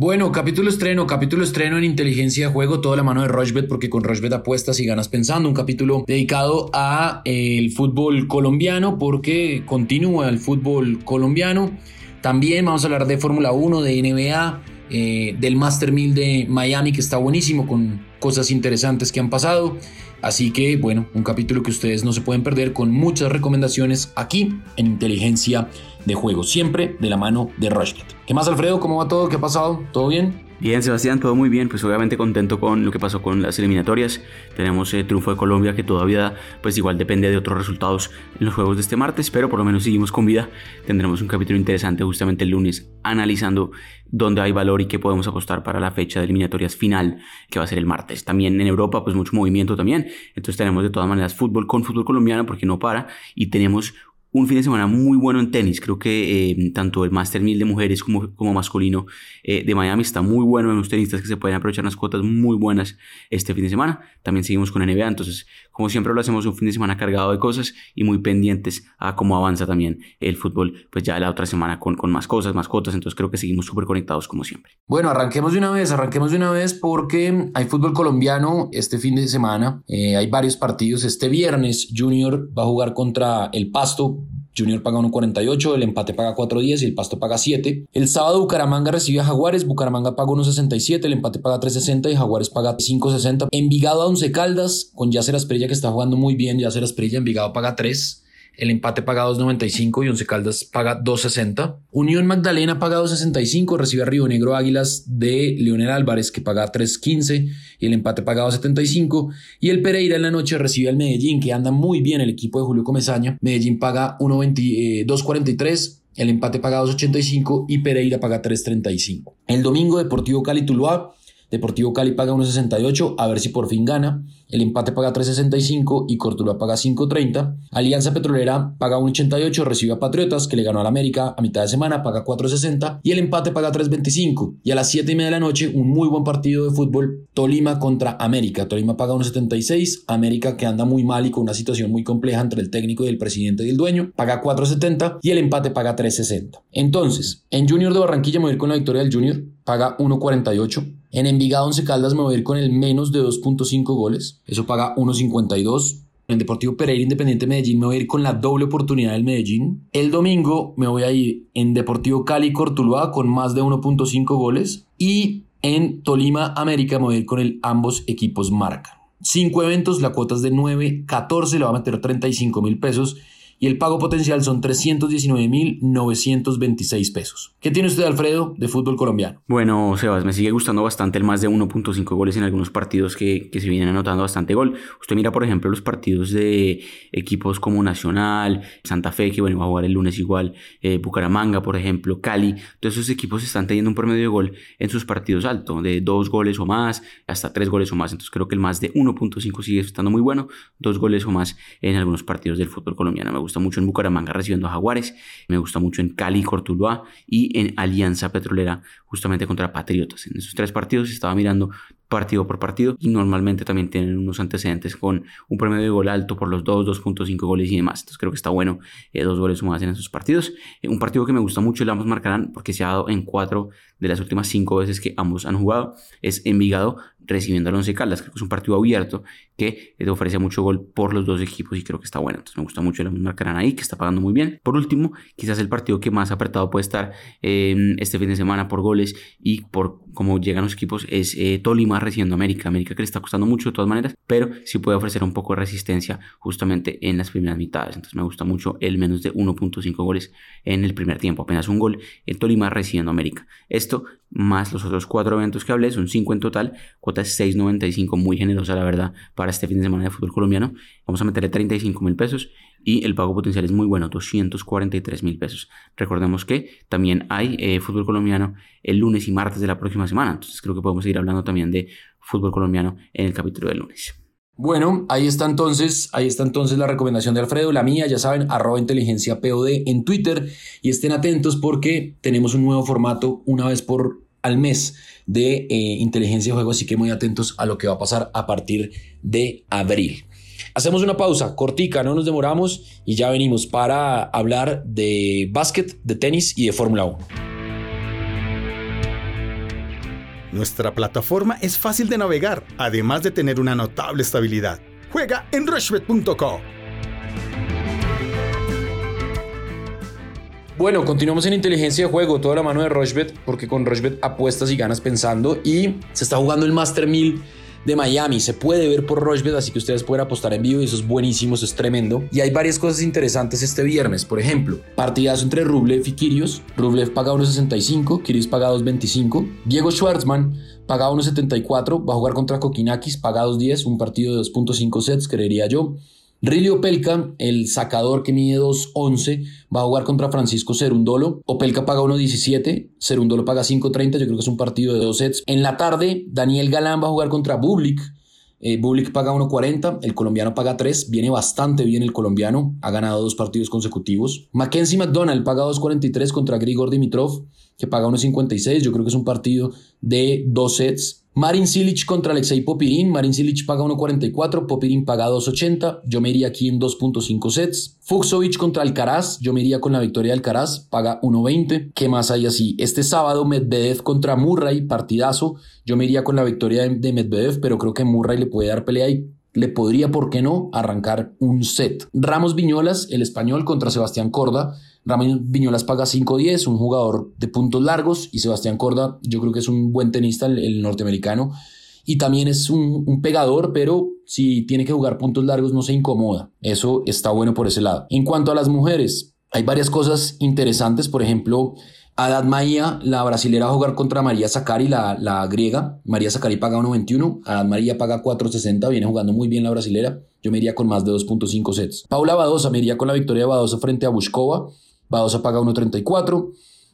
Bueno, capítulo estreno, capítulo estreno en inteligencia de juego, toda la mano de Rochbet, porque con Rochbet apuestas y ganas pensando. Un capítulo dedicado a eh, el fútbol colombiano, porque continúa el fútbol colombiano. También vamos a hablar de Fórmula 1, de NBA, eh, del Master 1000 de Miami, que está buenísimo, con cosas interesantes que han pasado. Así que, bueno, un capítulo que ustedes no se pueden perder con muchas recomendaciones aquí en Inteligencia de Juego, siempre de la mano de Rushbet. ¿Qué más, Alfredo? ¿Cómo va todo? ¿Qué ha pasado? ¿Todo bien? Bien, Sebastián, todo muy bien. Pues obviamente contento con lo que pasó con las eliminatorias. Tenemos el triunfo de Colombia que todavía, pues igual depende de otros resultados en los juegos de este martes, pero por lo menos seguimos con vida. Tendremos un capítulo interesante justamente el lunes analizando dónde hay valor y qué podemos apostar para la fecha de eliminatorias final que va a ser el martes. También en Europa, pues mucho movimiento también. Entonces tenemos de todas maneras fútbol con fútbol colombiano porque no para y tenemos un fin de semana muy bueno en tenis. Creo que eh, tanto el Master 1000 de mujeres como, como masculino eh, de Miami está muy bueno en los tenistas que se pueden aprovechar unas cuotas muy buenas este fin de semana. También seguimos con NBA, entonces como siempre lo hacemos un fin de semana cargado de cosas y muy pendientes a cómo avanza también el fútbol, pues ya la otra semana con, con más cosas, más cuotas, entonces creo que seguimos súper conectados como siempre. Bueno, arranquemos de una vez, arranquemos de una vez porque hay fútbol colombiano este fin de semana, eh, hay varios partidos. Este viernes Junior va a jugar contra el Pasto Junior paga 1.48, el empate paga 4.10 y el Pasto paga 7. El sábado Bucaramanga recibe a Jaguares, Bucaramanga paga 1.67, el empate paga 3.60 y Jaguares paga 5.60. Envigado a 11 Caldas con Yacer Asprilla que está jugando muy bien, Yacer Asprilla, Envigado paga 3. El empate paga 2.95 y Once Caldas paga 2.60. Unión Magdalena paga 2.65, recibe a Río Negro Águilas de Leonel Álvarez que paga 3.15 y el empate paga 2.75. Y el Pereira en la noche recibe al Medellín que anda muy bien el equipo de Julio Comesaña. Medellín paga 2.43. El empate paga 2.85 y Pereira paga 3.35. El domingo Deportivo Cali Tuluá Deportivo Cali paga 1.68, a ver si por fin gana. El empate paga 3.65 y Cortuluá paga 5.30. Alianza Petrolera paga 1.88, recibe a Patriotas, que le ganó al América a mitad de semana, paga 4.60. Y el empate paga 3.25. Y a las 7 y media de la noche, un muy buen partido de fútbol, Tolima contra América. Tolima paga 1.76, América que anda muy mal y con una situación muy compleja entre el técnico y el presidente y el dueño, paga 4.70 y el empate paga 3.60. Entonces, en Junior de Barranquilla me voy a ir con la victoria del Junior, paga 1.48. En Envigado 11 Caldas me voy a ir con el menos de 2.5 goles. Eso paga 1.52. En Deportivo Pereira Independiente Medellín me voy a ir con la doble oportunidad del Medellín. El domingo me voy a ir en Deportivo Cali Cortuluá con más de 1.5 goles. Y en Tolima América me voy a ir con el ambos equipos marcan. Cinco eventos, la cuota es de 9, 14, le va a meter 35 mil pesos y el pago potencial son 319.926 pesos. ¿Qué tiene usted, Alfredo, de fútbol colombiano? Bueno, Sebas, me sigue gustando bastante el más de 1.5 goles en algunos partidos que, que, se vienen anotando bastante gol. Usted mira, por ejemplo, los partidos de equipos como Nacional, Santa Fe, que bueno, va a jugar el lunes igual, eh, Bucaramanga, por ejemplo, Cali. Todos esos equipos están teniendo un promedio de gol en sus partidos alto, de dos goles o más, hasta tres goles o más. Entonces creo que el más de 1.5 sigue estando muy bueno, dos goles o más en algunos partidos del fútbol colombiano. Me gusta mucho en Bucaramanga recibiendo a Jaguares, me gusta mucho en Cali, Cortuluá y en Alianza Petrolera justamente contra Patriotas. En esos tres partidos estaba mirando partido por partido y normalmente también tienen unos antecedentes con un promedio de gol alto por los 2, 2.5 goles y demás. Entonces creo que está bueno eh, dos goles más en esos partidos. Eh, un partido que me gusta mucho, el ambos marcarán porque se ha dado en cuatro de las últimas cinco veces que ambos han jugado, es Envigado recibiendo al Once Caldas. Creo que es un partido abierto que te ofrece mucho gol por los dos equipos y creo que está bueno. Entonces me gusta mucho el marcarán ahí, que está pagando muy bien. Por último, quizás el partido que más apretado puede estar eh, este fin de semana por goles y por cómo llegan los equipos es eh, Tolima recibiendo a América. América que le está costando mucho de todas maneras, pero sí puede ofrecer un poco de resistencia justamente en las primeras mitades. Entonces me gusta mucho el menos de 1.5 goles en el primer tiempo. Apenas un gol el Tolima recibiendo a América. Esto más los otros cuatro eventos que hablé, son cinco en total, cuota 6.95, muy generosa la verdad para este fin de semana de fútbol colombiano. Vamos a meterle 35 mil pesos y el pago potencial es muy bueno, 243 mil pesos. Recordemos que también hay eh, fútbol colombiano el lunes y martes de la próxima semana, entonces creo que podemos seguir hablando también de fútbol colombiano en el capítulo del lunes. Bueno, ahí está entonces, ahí está entonces la recomendación de Alfredo, la mía, ya saben, arroba inteligencia POD en Twitter y estén atentos porque tenemos un nuevo formato una vez por al mes de eh, inteligencia de juego, así que muy atentos a lo que va a pasar a partir de abril. Hacemos una pausa cortica, no nos demoramos y ya venimos para hablar de básquet, de tenis y de Fórmula 1. Nuestra plataforma es fácil de navegar, además de tener una notable estabilidad. Juega en rushbet.co. Bueno, continuamos en inteligencia de juego, toda la mano de Rushbet, porque con Rushbet apuestas y ganas pensando y se está jugando el Master 1000 de Miami. Se puede ver por Rushbet, así que ustedes pueden apostar en vivo y eso es buenísimo, eso es tremendo. Y hay varias cosas interesantes este viernes. Por ejemplo, partidazo entre Rublev y Kirios. Rublev paga 1.65, Kirios paga 2.25. Diego Schwartzman paga 1.74, va a jugar contra Kokinakis, paga 2.10, un partido de 2.5 sets, creería yo. Riley Opelka, el sacador que mide 2.11, va a jugar contra Francisco Cerundolo. Opelka paga 1.17, Cerundolo paga 5.30, yo creo que es un partido de dos sets. En la tarde, Daniel Galán va a jugar contra Bublik. Eh, Bublik paga 1.40, el colombiano paga 3, viene bastante bien el colombiano, ha ganado dos partidos consecutivos. Mackenzie McDonald paga 2.43 contra Grigor Dimitrov, que paga 1.56, yo creo que es un partido de dos sets. Marin Cilic contra Alexei Popirin. Marin Cilic paga 1.44, Popirin paga 2.80. Yo me iría aquí en 2.5 sets. Fuxovic contra Alcaraz. Yo me iría con la victoria de Alcaraz, paga 1.20. ¿Qué más hay así? Este sábado Medvedev contra Murray, partidazo. Yo me iría con la victoria de Medvedev, pero creo que Murray le puede dar pelea y le podría, ¿por qué no?, arrancar un set. Ramos Viñolas, el español, contra Sebastián Corda. Ramos Viñolas paga 5-10, un jugador de puntos largos, y Sebastián Corda, yo creo que es un buen tenista, el, norteamericano, y también es un, un, pegador, pero si tiene que jugar puntos largos no se incomoda. Eso está bueno por ese lado. En cuanto a las mujeres, hay varias cosas interesantes, por ejemplo, Adad Maía, la brasilera, va a jugar contra María Zacari, la, la griega. María Zacari paga 1.21, Adad María paga 4.60, viene jugando muy bien la brasilera. Yo me iría con más de 2.5 sets. Paula Badosa me iría con la victoria de Badosa frente a Bushkova. Badosa paga 1.34.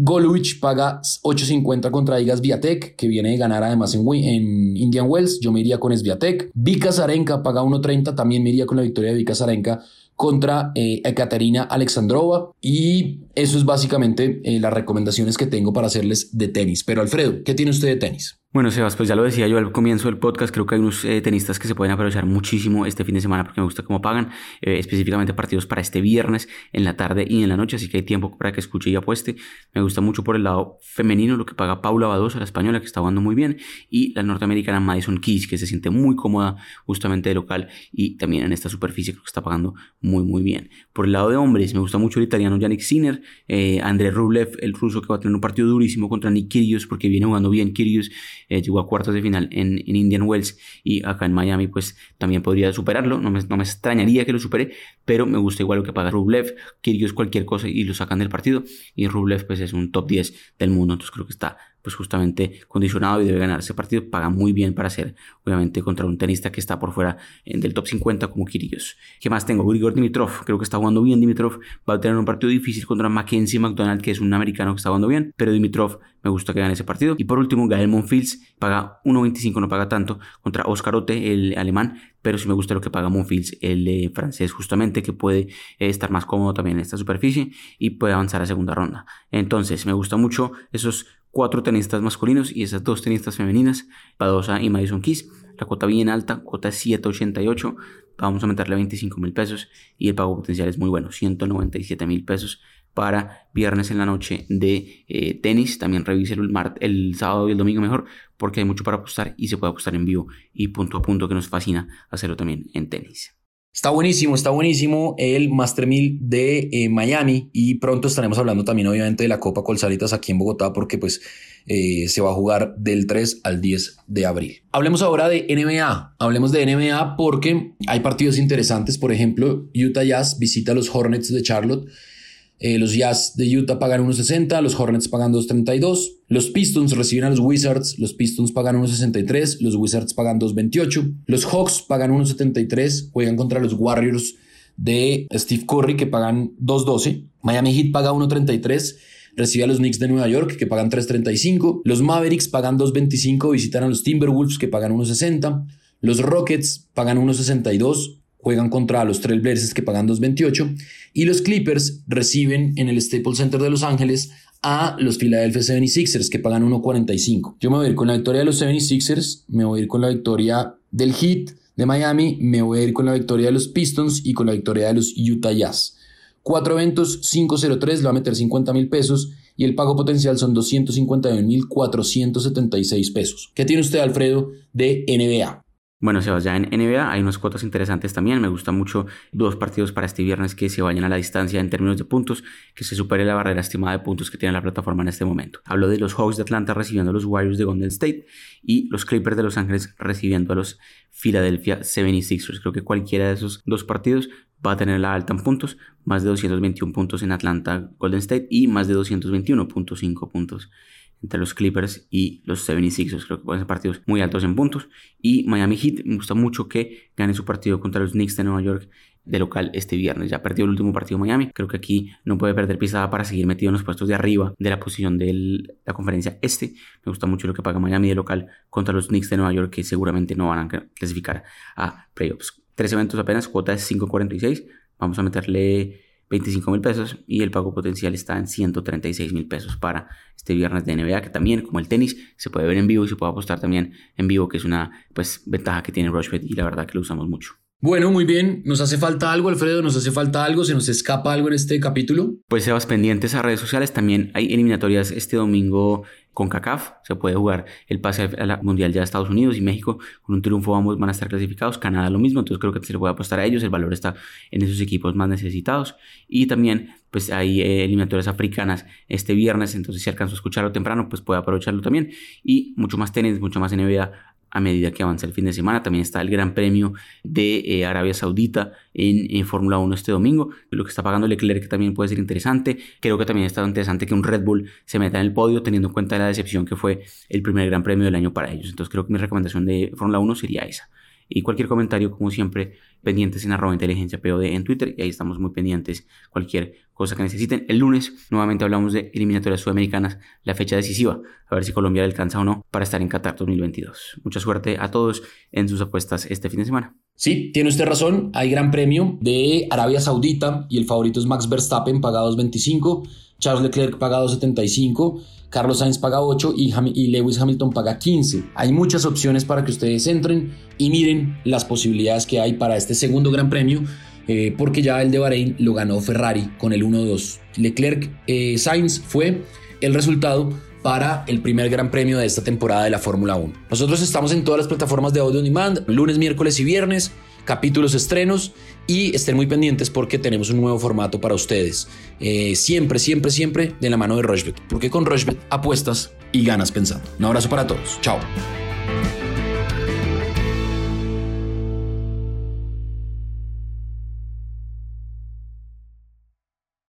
Goluich paga 8.50 contra Igas Viatek, que viene de ganar además en, en, Indian Wells. Yo me iría con Sviatek. Vika Zarenka paga 1.30. También me iría con la victoria de Vika Zarenka contra eh, Ekaterina Alexandrova. Y eso es básicamente eh, las recomendaciones que tengo para hacerles de tenis. Pero Alfredo, ¿qué tiene usted de tenis? Bueno, Sebas, pues ya lo decía yo al comienzo del podcast, creo que hay unos eh, tenistas que se pueden aprovechar muchísimo este fin de semana porque me gusta cómo pagan, eh, específicamente partidos para este viernes en la tarde y en la noche, así que hay tiempo para que escuche y apueste. Me gusta mucho por el lado femenino lo que paga Paula Badosa, la española, que está jugando muy bien, y la norteamericana Madison Keys, que se siente muy cómoda justamente de local y también en esta superficie creo que está pagando muy, muy bien. Por el lado de hombres, me gusta mucho el italiano Yannick Sinner, eh, André Rublev, el ruso que va a tener un partido durísimo contra Nick Kyrgios porque viene jugando bien Kyrgios eh, llegó a cuartos de final en, Indian Wells y acá en Miami pues también podría superarlo, no me, no me extrañaría que lo supere, pero me gusta igual lo que paga Rublev, Kyrgios cualquier cosa y lo sacan del partido. Y Rublev pues es un top 10 del mundo, entonces creo que está pues justamente condicionado y debe ganar ese partido, paga muy bien para ser obviamente contra un tenista que está por fuera eh, del top 50 como Kyrgios. ¿Qué más tengo? Grigor Dimitrov, creo que está jugando bien Dimitrov, va a tener un partido difícil contra Mackenzie McDonald, que es un americano que está jugando bien, pero Dimitrov me gusta que gane ese partido. Y por último, Gael Monfils paga 1.25, no paga tanto, contra Oscar Ote, el alemán, pero sí me gusta lo que paga Monfils, el francés, justamente, que puede eh, estar más cómodo también en esta superficie y puede avanzar a segunda ronda. Entonces, me gusta mucho esos cuatro tenistas masculinos y esas dos tenistas femeninas, Padosa y Madison Keys. La cuota bien alta, cuota 788. Vamos a meterle 25 mil pesos y el pago potencial es muy bueno, 197 mil pesos para viernes en la noche de eh, tenis. También revise el, el sábado y el domingo mejor porque hay mucho para apostar y se puede apostar en vivo y punto a punto que nos fascina hacerlo también en tenis. Está buenísimo, está buenísimo el Master 1000 de eh, Miami y pronto estaremos hablando también obviamente de la Copa Colsaritas aquí en Bogotá porque pues eh, se va a jugar del 3 al 10 de abril. Hablemos ahora de NBA, hablemos de NBA porque hay partidos interesantes, por ejemplo Utah Jazz visita a los Hornets de Charlotte eh, los Jazz de Utah pagan 1.60, los Hornets pagan 2.32, los Pistons reciben a los Wizards, los Pistons pagan 1.63, los Wizards pagan 2.28, los Hawks pagan 1.73, juegan contra los Warriors de Steve Curry que pagan 2.12, Miami Heat paga 1.33, recibe a los Knicks de Nueva York que pagan 3.35, los Mavericks pagan 2.25, visitan a los Timberwolves que pagan 1.60, los Rockets pagan 1.62, juegan contra los Trailblazers que pagan 2.28 y los Clippers reciben en el Staples Center de Los Ángeles a los Philadelphia 76ers que pagan 1.45. Yo me voy a ir con la victoria de los 76ers, me voy a ir con la victoria del Heat de Miami, me voy a ir con la victoria de los Pistons y con la victoria de los Utah Jazz. Cuatro eventos, 503, le va a meter 50 mil pesos y el pago potencial son 251.476 pesos. ¿Qué tiene usted, Alfredo, de NBA? Bueno, Sebas, ya en NBA hay unas cuotas interesantes también. Me gusta mucho dos partidos para este viernes que se vayan a la distancia en términos de puntos, que se supere la barrera estimada de puntos que tiene la plataforma en este momento. Hablo de los Hawks de Atlanta recibiendo a los Warriors de Golden State y los Clippers de Los Ángeles recibiendo a los Philadelphia 76ers. Creo que cualquiera de esos dos partidos va a tener la alta en puntos, más de 221 puntos en Atlanta Golden State y más de 221.5 puntos entre los Clippers y los 76ers. Creo que pueden ser partidos muy altos en puntos. Y Miami Heat, me gusta mucho que gane su partido contra los Knicks de Nueva York de local este viernes. Ya perdió el último partido Miami. Creo que aquí no puede perder pisada para seguir metido en los puestos de arriba de la posición de la conferencia este. Me gusta mucho lo que paga Miami de local contra los Knicks de Nueva York que seguramente no van a clasificar a playoffs. Tres eventos apenas, cuota es 5.46. Vamos a meterle 25 mil pesos y el pago potencial está en 136 mil pesos para este viernes de NBA que también como el tenis se puede ver en vivo y se puede apostar también en vivo que es una pues ventaja que tiene Rushbet y la verdad que lo usamos mucho. Bueno, muy bien. ¿Nos hace falta algo, Alfredo? ¿Nos hace falta algo? ¿Se nos escapa algo en este capítulo? Pues Sebas, pendientes a redes sociales. También hay eliminatorias este domingo con CACAF. Se puede jugar el pase a la Mundial ya de Estados Unidos y México. Con un triunfo ambos van a estar clasificados. Canadá lo mismo. Entonces creo que se le puede apostar a ellos. El valor está en esos equipos más necesitados. Y también pues hay eh, eliminatorias africanas este viernes. Entonces si alcanzo a escucharlo temprano, pues puede aprovecharlo también. Y mucho más tenis, mucho más NBA a medida que avanza el fin de semana. También está el Gran Premio de eh, Arabia Saudita en, Fórmula 1 este domingo. Lo que está pagando Leclerc también puede ser interesante. Creo que también está interesante que un Red Bull se meta en el podio teniendo en cuenta la decepción que fue el primer Gran Premio del año para ellos. Entonces creo que mi recomendación de Fórmula 1 sería esa. Y cualquier comentario, como siempre, pendientes en arroba inteligencia POD en Twitter. Y ahí estamos muy pendientes. Cualquier cosa que necesiten. El lunes nuevamente hablamos de eliminatorias sudamericanas, la fecha decisiva. A ver si Colombia alcanza o no para estar en Qatar 2022. Mucha suerte a todos en sus apuestas este fin de semana. Sí, tiene usted razón. Hay gran premio de Arabia Saudita y el favorito es Max Verstappen, pagados 25. Charles Leclerc pagado 75. Carlos Sainz paga 8 y, Lewis Hamilton paga 15. Hay muchas opciones para que ustedes entren y miren las posibilidades que hay para este segundo Gran Premio, eh, porque ya el de Bahrein lo ganó Ferrari con el 1-2. Leclerc eh, Sainz fue el resultado para el primer Gran Premio de esta temporada de la Fórmula 1. Nosotros estamos en todas las plataformas de audio on demand, lunes, miércoles y viernes capítulos estrenos y estén muy pendientes porque tenemos un nuevo formato para ustedes. Eh, siempre, siempre, siempre de la mano de Rushbet, porque con Rushbet apuestas y ganas pensando. Un abrazo para todos. Chao.